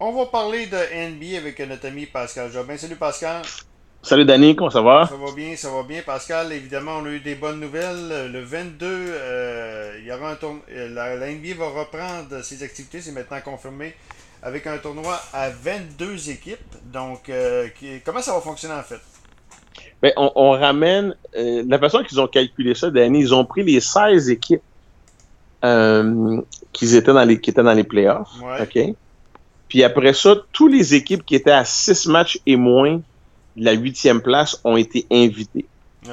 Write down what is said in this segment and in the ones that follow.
On va parler de NBA avec notre ami Pascal Jobin. Salut Pascal. Salut Danny, comment ça va? Ça va bien, ça va bien. Pascal, évidemment, on a eu des bonnes nouvelles. Le 22, euh, il y aura un tournoi. La, NBA va reprendre ses activités, c'est maintenant confirmé, avec un tournoi à 22 équipes. Donc, euh, comment ça va fonctionner en fait? Bien, on, ramène. Euh, la façon qu'ils ont calculé ça, Danny, ils ont pris les 16 équipes qui, étaient dans les, qui étaient dans les playoffs. OK? Puis après ça, toutes les équipes qui étaient à 6 matchs et moins de la huitième place ont été invitées.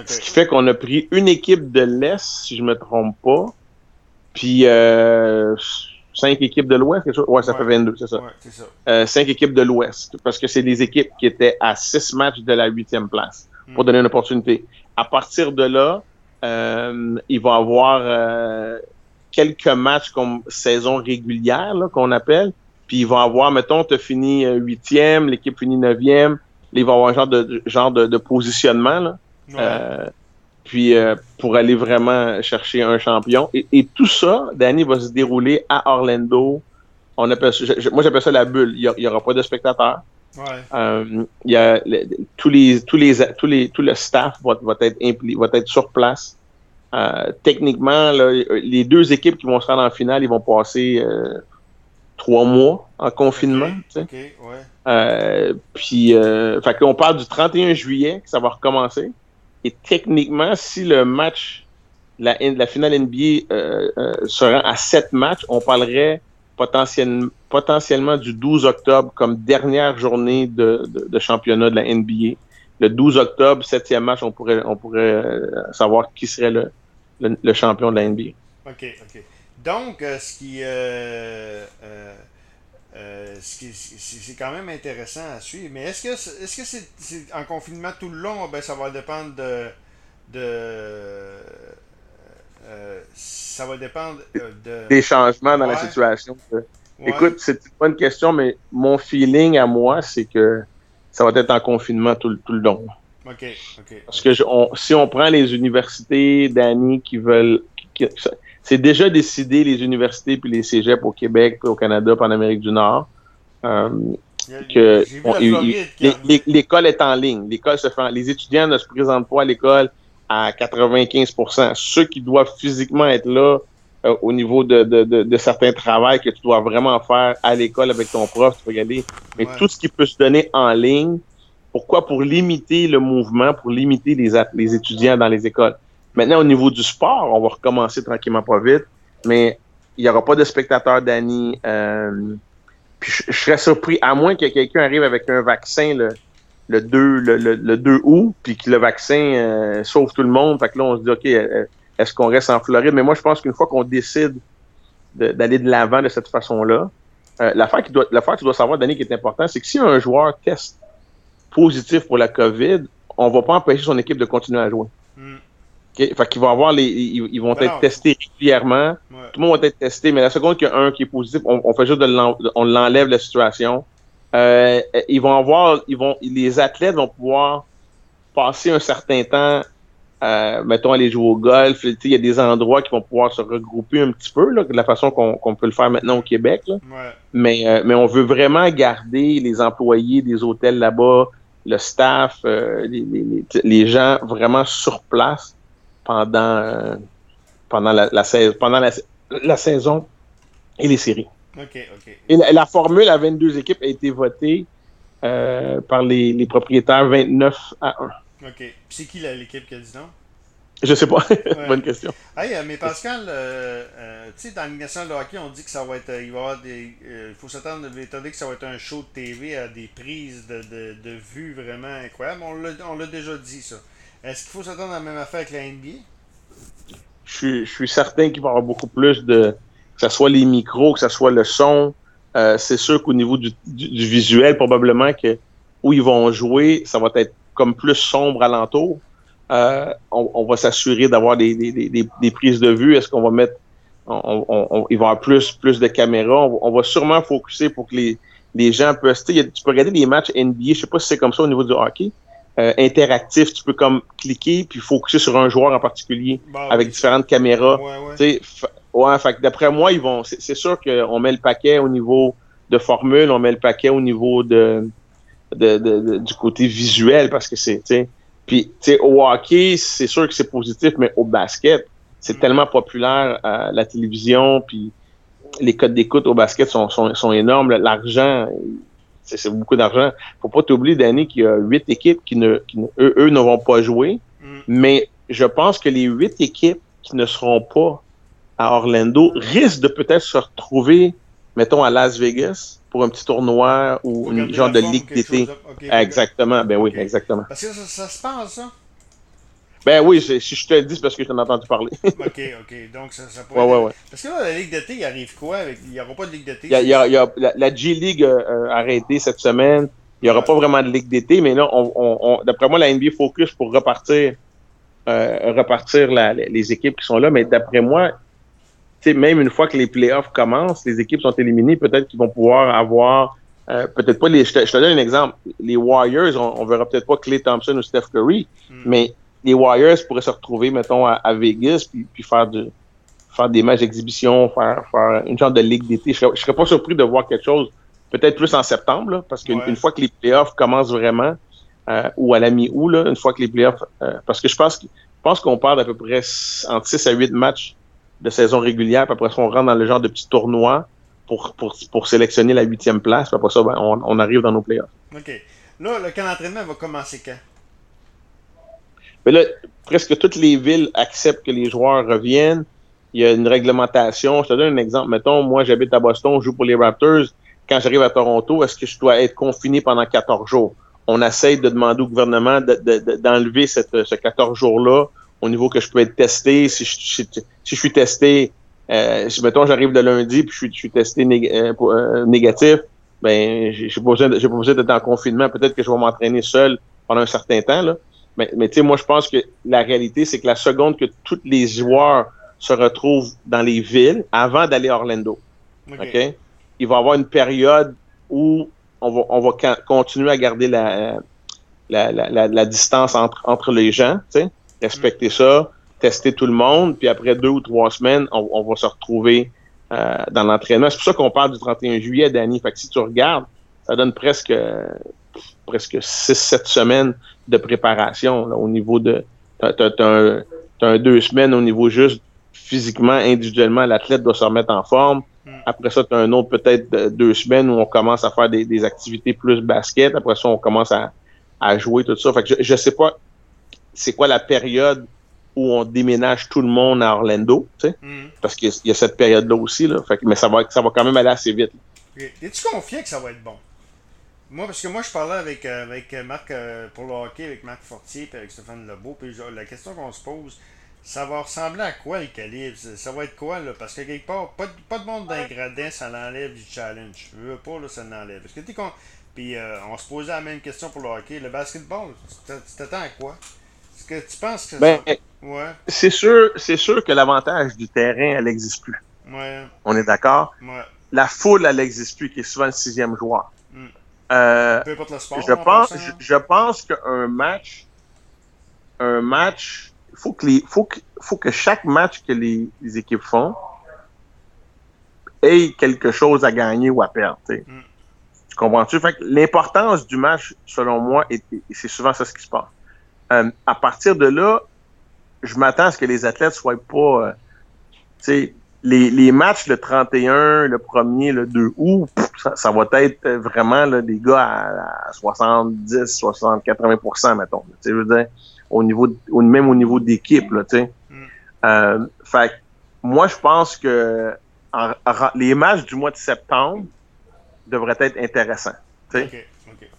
Ce qui fait qu'on a pris une équipe de l'Est, si je me trompe pas, puis euh, cinq équipes de l'Ouest, quelque chose. Ouais, ça fait 22, c'est ça. Ouais, ça. Euh, cinq équipes de l'Ouest, parce que c'est des équipes qui étaient à six matchs de la huitième place, pour hmm. donner une opportunité. À partir de là, euh, il va y avoir quelques matchs comme saison régulière, qu'on appelle, puis il va avoir, mettons, tu as fini euh, huitième, l'équipe finit neuvième, il va avoir un genre de genre de, positionnement là. Euh, puis euh, pour aller vraiment chercher un champion. Et, tout ça, Danny, va se dérouler à Orlando. On appelle moi j'appelle ça la bulle. Il n'y aura pas de spectateurs. Euh, il y a tous les tous les tous les tout le staff va, va être impli, va être sur place. techniquement, les deux équipes qui vont se rendre en finale, ils vont passer trois mois en confinement. Euh, puis, euh, fait qu'on parle du 31 juillet que ça va recommencer. Et techniquement, si le match, la, la finale NBA euh, euh, se rend à sept matchs, on parlerait potentiellement, potentiellement du 12 octobre comme dernière journée de, de, championnat de la NBA. Le 12 octobre, septième match, on pourrait, on pourrait savoir qui serait le, le, le champion de la NBA. OK, OK. Donc, euh, ce qui, euh, euh, c'est quand même intéressant à suivre. Mais est-ce que est-ce que c'est en confinement tout le long ben, ça va dépendre de, de ça va dépendre de des changements dans la situation. Écoute, c'est une bonne question, mais mon feeling à moi, c'est que ça va être en confinement tout, tout le long. OK, OK. Parce que si on prend les universités, Danny, qui veulent c'est déjà décidé les universités puis les cégeps au Québec, au Canada, puis en Amérique du Nord. Euh, que l'école est en ligne. L'école se fait, les étudiants ne se présentent pas à l'école à 95%. Ceux qui doivent physiquement être là euh, au niveau de, de, de, certains travaux que tu dois vraiment faire à l'école avec ton prof, tu peux y aller. Mais tout ce qui peut se donner en ligne, pourquoi? Pour limiter le mouvement, pour limiter les, les étudiants dans les écoles. Maintenant, au niveau du sport, on va recommencer tranquillement pas vite, mais il n'y aura pas de spectateurs, Danny. Euh, puis je, serais surpris, à moins que quelqu'un arrive avec un vaccin le, le 2, le, le, 2 août, puis que le vaccin euh, sauve tout le monde. Fait que là, on se dit, OK, euh, est-ce qu'on reste en Floride? Mais moi, je pense qu'une fois qu'on décide d'aller de l'avant de, cette façon-là, euh, l'affaire qui doit, l'affaire que tu dois savoir, Danny, qui est important, c'est que si un joueur teste positif pour la COVID, on va pas empêcher son équipe de continuer à jouer. Fait qu'ils vont avoir les. Ils, vont être testés régulièrement. Tout le monde va être testé, mais la seconde qu'il y a un qui est positif, on, fait juste de on l'enlève la situation. Euh, ils vont avoir. Ils vont. Les athlètes vont pouvoir passer un certain temps. Euh, mettons aller jouer au golf, il y a des endroits qui vont pouvoir se regrouper un petit peu là, de la façon qu'on peut le faire maintenant au Québec. Là. Mais, euh, mais on veut vraiment garder les employés des hôtels là-bas, le staff, les, les, les, gens vraiment sur place pendant, euh, pendant, la, la, pendant la, saison et les séries. Et la, formule à 22 équipes a été votée euh, par les, les, propriétaires 29 à 1. OK. Puis c'est qui l'équipe qui a dit non? Je sais pas. Bonne question. Hey, euh, mais Pascal, tu sais, dans l'animation de hockey, on dit que ça va être. Il va y avoir des. Il faut s'attendre, étant donné que ça va être un show de TV à des prises de, de, de vues vraiment incroyables. On l'a déjà dit, ça. Est-ce qu'il faut s'attendre à la même affaire avec la NBA? Je suis, certain qu'il va y avoir beaucoup plus de. Que ce soit les micros, que ce soit le son. Euh, c'est sûr qu'au niveau du, visuel, probablement que où ils vont jouer, ça va être comme plus sombre alentour. Euh, on, va s'assurer d'avoir des, des, prises de vue. Est-ce qu'on va mettre. On, il va y avoir plus, plus de caméras. On, va sûrement focuser pour que les, les gens puissent. Tu peux regarder les matchs NBA, je sais pas si c'est comme ça au niveau du hockey. Euh, interactif. Tu peux comme cliquer puis focuser sur un joueur en particulier bah avec différentes caméras. Ouais, ouais. ouais fait d'après moi, ils vont. C'est sûr qu'on met le paquet au niveau de formule, on met le paquet au niveau de, de, du côté visuel parce que c'est, puis, tu sais, au hockey, c'est sûr que c'est positif, mais au basket, c'est tellement populaire à la télévision, puis les codes d'écoute au basket sont, sont, sont énormes. L'argent, c'est beaucoup d'argent. Faut pas t'oublier, Danny, qu'il y a huit équipes qui ne, qui eux, eux, ne vont pas jouer, mm. mais je pense que les huit équipes qui ne seront pas à Orlando risquent de peut-être se retrouver, mettons, à Las Vegas pour un petit tournoi ou une genre de ligue d'été. exactement, ben oui, exactement. Parce que ça, se passe, ça? Ben oui, si je te le dis, c'est parce que je t'en ai entendu parler. ok, ok. Donc, ça, ça pourrait. Ouais, ouais, ouais. Parce que là, la Ligue d'été, il arrive quoi avec... Il n'y aura pas de Ligue d'été Il y a, y a, la, G-League euh, arrêtée cette semaine. Il n'y aura pas vraiment de Ligue d'été, mais là, on, on, d'après moi, la NBA focus pour repartir, euh, repartir la, les équipes qui sont là. Mais d'après moi, même une fois que les playoffs commencent, les équipes sont éliminées, peut-être qu'ils vont pouvoir avoir, euh, peut-être pas les. Je te, donne un exemple. Les Warriors, on, on verra peut-être pas Clay Thompson ou Steph Curry, hmm. mais les Warriors pourraient se retrouver, mettons, à, Vegas, puis, puis, faire de faire des matchs d'exhibition, faire, faire une sorte de ligue d'été. Je serais, serais pas surpris de voir quelque chose, peut-être plus en septembre, parce qu'une une fois que les playoffs commencent vraiment, euh, ou à la mi-août, une fois que les playoffs, euh, parce que je pense, je pense qu'on parle d'à peu près entre 6 à 8 matchs de saison régulière, puis après ça, on rentre dans le genre de petit tournoi pour, pour, pour sélectionner la huitième place, puis après ça, ben, on, on, arrive dans nos playoffs. OK. Là, le camp d'entraînement va commencer quand? Mais là, presque toutes les villes acceptent que les joueurs reviennent. Il y a une réglementation. Je te donne un exemple. Mettons, moi, j'habite à Boston, je joue pour les Raptors. Quand j'arrive à Toronto, est-ce que je dois être confiné pendant 14 jours? On essaye de demander au gouvernement d'enlever de, ce 14 jours-là au niveau que je peux être testé. Si je, suis testé, euh, si mettons j'arrive le lundi puis je suis, je suis testé euh, euh, négatif, ben j'ai pas besoin d'être en confinement. Peut-être que je vais m'entraîner seul pendant un certain temps. Là. Mais, mais tu sais, moi, je pense que la réalité, c'est que la seconde que tous les joueurs se retrouvent dans les villes, avant d'aller à Orlando, OK? Il va y avoir une période où on va, on va continuer à garder la, la, la, la, distance entre, entre les gens, tu sais, respecter mm. ça, tester tout le monde, puis après deux ou trois semaines, on, on va se retrouver euh, dans l'entraînement. C'est pour ça qu'on parle du 31 juillet, Danny. Fait que si tu regardes, ça donne presque presque 6-7 semaines de préparation au niveau de. Tu as, un, deux semaines au niveau juste physiquement, individuellement, l'athlète doit se remettre en forme. Hmm. Après ça, tu as un autre peut-être deux semaines où on commence à faire des, activités plus basket. Après ça, on commence à, à jouer, tout ça. Fait que je, ne sais pas c'est quoi la période où on déménage tout le monde à Orlando, tu sais, hmm. parce qu'il y a cette période-là aussi, là. Fait que, mais ça va, ça va quand même aller assez vite. Es-tu confiant que ça va être bon? Moi, parce que moi, je parlais avec, euh, avec Marc euh, pour le hockey, avec Marc Fortier et avec Stéphane Lebeau. Puis la question qu'on se pose, ça va ressembler à quoi le calibre? Ça va être quoi là? Parce que quelque part, pas, de, pas de monde d'ingradin, ça l'enlève du challenge. Je veux pas, là, ça l'enlève. Parce que tu Puis euh, on se posait la même question pour le hockey. Le basketball, tu t'attends à quoi? Est-ce que tu penses que ben, ouais. C'est sûr, c'est sûr que l'avantage du terrain, elle n'existe plus. Ouais. On est d'accord? Ouais. La foule, elle n'existe plus, qui est souvent le sixième joueur. Euh, je pense, je, pense qu'un match, un match, faut que les, faut que, faut que chaque match que les, équipes font ait quelque chose à gagner ou à perdre. Mm. Tu comprends-tu? Fait l'importance du match, selon moi, et, c'est souvent ça ce qui se passe. Euh, à partir de là, je m'attends à ce que les athlètes soient pas, euh, tu sais, les, les, matchs le 31, le 1er, le 2 août, ça, ça va être vraiment là, des gars à, 70, 60, 80% mettons. Tu sais, je veux dire, au niveau, même au niveau d'équipe, là, tu sais. Mm. Euh, fait moi, je pense que les matchs du mois de septembre devraient être intéressants. Tu sais.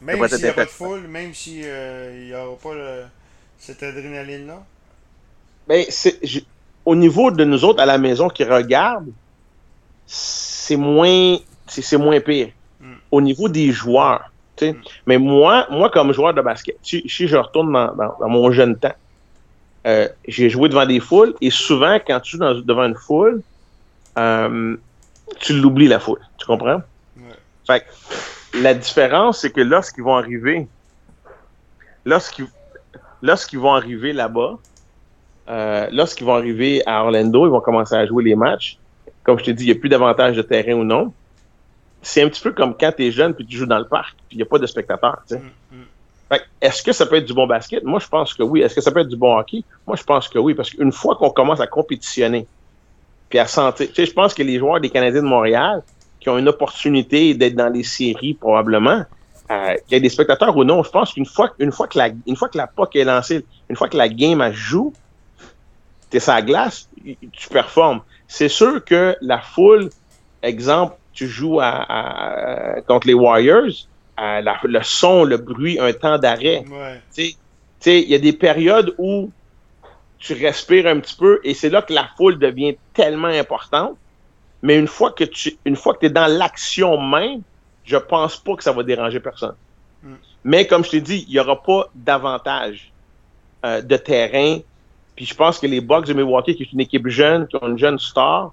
Même s'il n'y a pas de foule, même s'il euh, n'y aura pas cette adrénaline-là? Ben, c'est au niveau de nous autres à la maison qui regardent, c'est moins, c'est moins pire. Mm. Au niveau des joueurs, tu sais. Mm. Mais moi, moi, comme joueur de basket, si, je retourne dans, mon jeune temps, euh, j'ai joué devant des foules et souvent, quand tu es devant une foule, euh, tu l'oublies la foule. Tu comprends? Fait la différence, c'est que lorsqu'ils vont arriver, lorsqu'ils lorsqu'ils vont arriver là-bas, euh, lorsqu'ils vont arriver à Orlando, ils vont commencer à jouer les matchs. Comme je te dis, il n'y a plus d'avantage de terrain ou non. c'est un petit peu comme quand tu es jeune puis tu joues dans le parc, puis il n'y a pas de spectateurs. Mm, mm. Est-ce que ça peut être du bon basket? Moi, je pense que oui. Est-ce que ça peut être du bon hockey? Moi, je pense que oui, parce qu'une fois qu'on commence à compétitionner, puis à sentir, tu sais, je pense que les joueurs des Canadiens de Montréal qui ont une opportunité d'être dans les séries probablement, euh, qu'il y ait des spectateurs ou non, je pense qu'une fois, une fois que la, une fois que la POC est lancée, une fois que la game a joue, t'es sur la glace, tu performes. C'est sûr que la foule, exemple, tu joues à, contre les Warriors, le son, le bruit, un temps d'arrêt. Tu il y a des périodes où tu respires un petit peu et c'est là que la foule devient tellement importante. Mais une fois que tu une fois que tu es dans l'action même, je pense pas que ça va déranger personne. Mm. Mais comme je t'ai dit, il n'y aura pas d'avantage euh, de terrain. Puis je pense que les Bucks de Milwaukee, qui est une équipe jeune, qui ont une jeune star,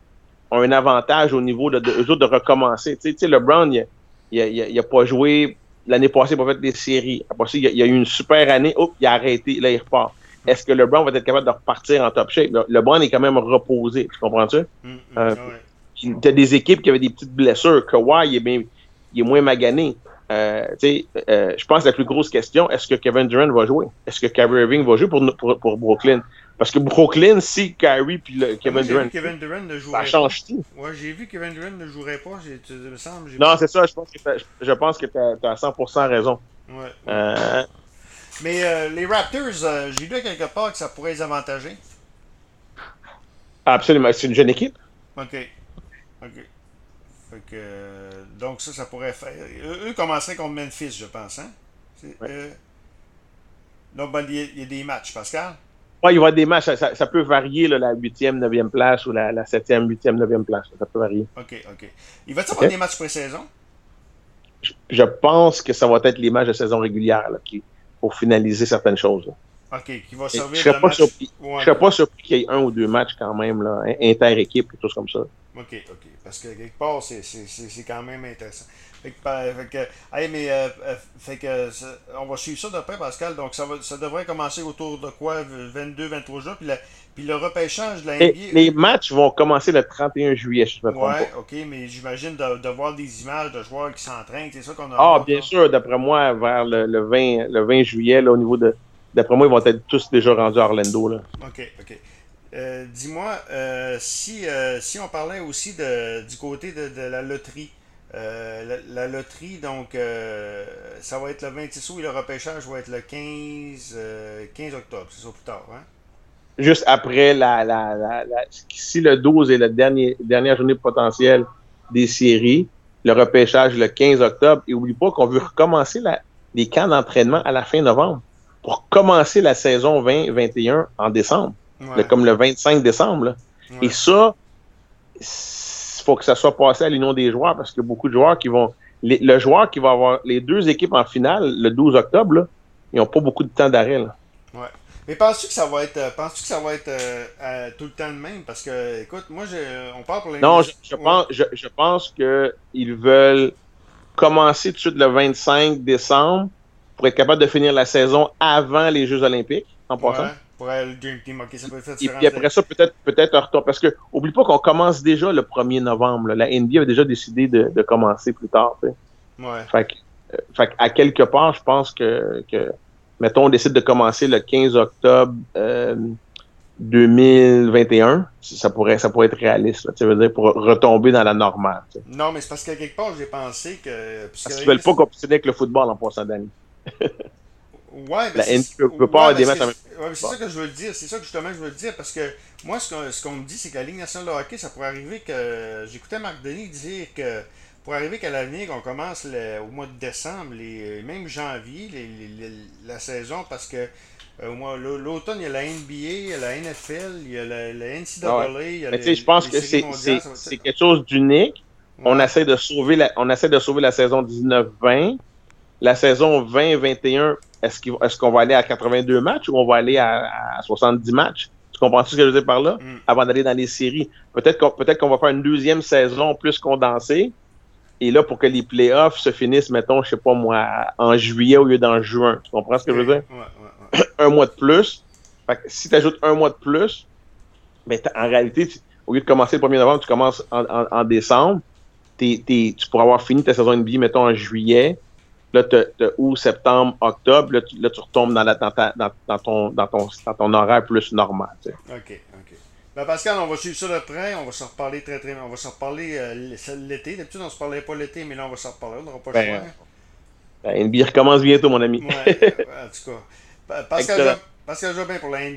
ont un avantage au niveau de, de, de recommencer. Tu sais, LeBron, il n'a il a, pas joué l'année passée, il n'a pas fait des séries. Après il, il a, eu une super année, hop, il a arrêté, là, il repart. Est-ce que LeBron va être capable de repartir en top shape? LeBron est quand même reposé, tu comprends-tu? Mm, mm, euh, Tu as des équipes qui avaient des petites blessures. Kawhi, il est, bien, il est moins magané. Euh, euh, je pense que la plus grosse question, est-ce que Kevin Durant va jouer? Est-ce que Kyrie Irving va jouer pour, pour, pour Brooklyn? Parce que Brooklyn, si Kyrie puis le Kevin, Durant, Kevin Durant ne ça change tout. Ouais, j'ai vu Kevin Durant ne jouerait pas. Me semble, non, c'est ça. Je pense que, je pense que tu as, 100% raison. Ouais. Euh... Mais euh, les Raptors, euh, j'ai lu quelque part que ça pourrait les avantager. Absolument. C'est une jeune équipe. OK. OK. Fait que, donc ça, ça pourrait faire... Eux, commenceraient contre Memphis, je pense. Hein? Euh, donc, ben, il y a des matchs, Pascal? Oui, il y avoir des matchs. Ça, peut varier, la 8e, 9e place ou la, 7e, 8e, 9e place. Ça peut varier. OK, OK. Il va y avoir des matchs pré-saison? Je, pense que ça va être les matchs de saison régulière qui, pour finaliser certaines choses. OK, qui va servir je serais pas surpris, serais pas surpris qu'il y ait un ou deux matchs quand même, là, inter-équipe, quelque chose comme ça. OK, OK. Parce que quelque part, c'est quand même intéressant. Fait que, mais, euh, euh, fait que, on va suivre ça de près, Pascal. Donc, ça, va, ça devrait commencer autour de quoi? 22-23 jours. Puis, puis le repêchage de la NBA. Les matchs vont commencer le 31 juillet, je me trompe. Ouais, ok, mais j'imagine de, voir des images de joueurs qui s'entraînent. C'est ça qu'on a. Ah, bien sûr, d'après moi, vers le, le, 20, le 20 juillet, là, au niveau de. D'après moi, ils vont être tous déjà rendus à Orlando. Là. OK, OK. Euh, dis-moi, euh, si, euh, si on parlait aussi de, du côté de, de la loterie, la, la, loterie, donc ça va être le 26 août et le repêchage va être le 15, 15 octobre, c'est ça plus tard, hein? Juste après la, la, la, si le 12 est la dernière, dernière journée potentielle des séries, le repêchage le 15 octobre, et oublie pas qu'on veut recommencer les camps d'entraînement à la fin novembre pour commencer la saison 20-21 en décembre comme le 25 décembre. Et ça, il faut que ça soit passé à l'union des joueurs parce que beaucoup de joueurs qui vont. le joueur qui va avoir les deux équipes en finale le 12 octobre, ils n'ont pas beaucoup de temps d'arrêt. Ouais. Mais penses-tu que ça va être, euh, penses-tu que ça va être euh, tout le temps le même? Parce que, écoute, moi, on parle pour les. Non, je, pense, je, je pense qu'ils veulent commencer tout de suite le 25 décembre pour être capable de finir la saison avant les Jeux Olympiques, en passant. Pour le Dream Team, ok, ça peut faire Et puis après ça, peut-être peut-être un retour. Parce que oublie pas qu'on commence déjà le 1er novembre. La NBA a déjà décidé de, de commencer plus tard. Ouais. Fait, que, euh, fait à quelque part, je pense que, que, mettons, on décide de commencer le 15 octobre euh, 2021, ça pourrait, ça pourrait être réaliste, là, tu veux dire, pour retomber dans la normale. Non, mais c'est parce qu'à quelque part, j'ai pensé que. Parce qu'ils veulent pas compétitionner avec le football en passant d'année. Ouais, ben peut, pas des matchs c'est ça que je veux dire. C'est ça que justement je veux dire. Parce que moi, ce qu'on me dit, c'est que la Ligue nationale de hockey, ça pourrait arriver que. J'écoutais Marc Denis dire que pour arriver qu'à l'avenir, on commence au mois de décembre, les, même janvier, la saison, parce que euh, l'automne, il y a la NBA, il y a la NFL, il y a la, NCAA. Il y a je pense que c'est quelque chose d'unique. On, essaie de sauver la, on essaie de sauver la saison 19-20. La saison 20-21 est-ce qu'on va aller à 82 matchs ou on va aller à, 70 matchs? Tu comprends ce que je veux dire par là? Mm. Avant d'aller dans les séries. Peut-être qu'on peut va faire une deuxième saison plus condensée. Et là, pour que les playoffs se finissent, mettons, je sais pas moi, en juillet au lieu d'en juin. Tu comprends ce que je veux dire? un mois de plus. si tu ajoutes un mois de plus, ben, en réalité, au lieu de commencer le 1er novembre, tu commences en, décembre. tu pourras avoir fini ta saison NBA, mettons, en juillet. Là, tu août, septembre, octobre. Là, tu, là, tu retombes dans, la, dans, dans, ton, dans, ton, dans ton horaire plus normal. OK, OK. Ben Pascal, on va suivre ça de près. On va s'en reparler très, très On va s'en reparler euh, l'été. D'habitude, on ne se parlait pas l'été, mais là, on va s'en reparler. On n'aura pas le ben, choix. Ben, NBA recommence bientôt, mon ami. ouais, en tout cas. Pascal, Pascal Jobin pour la NBA.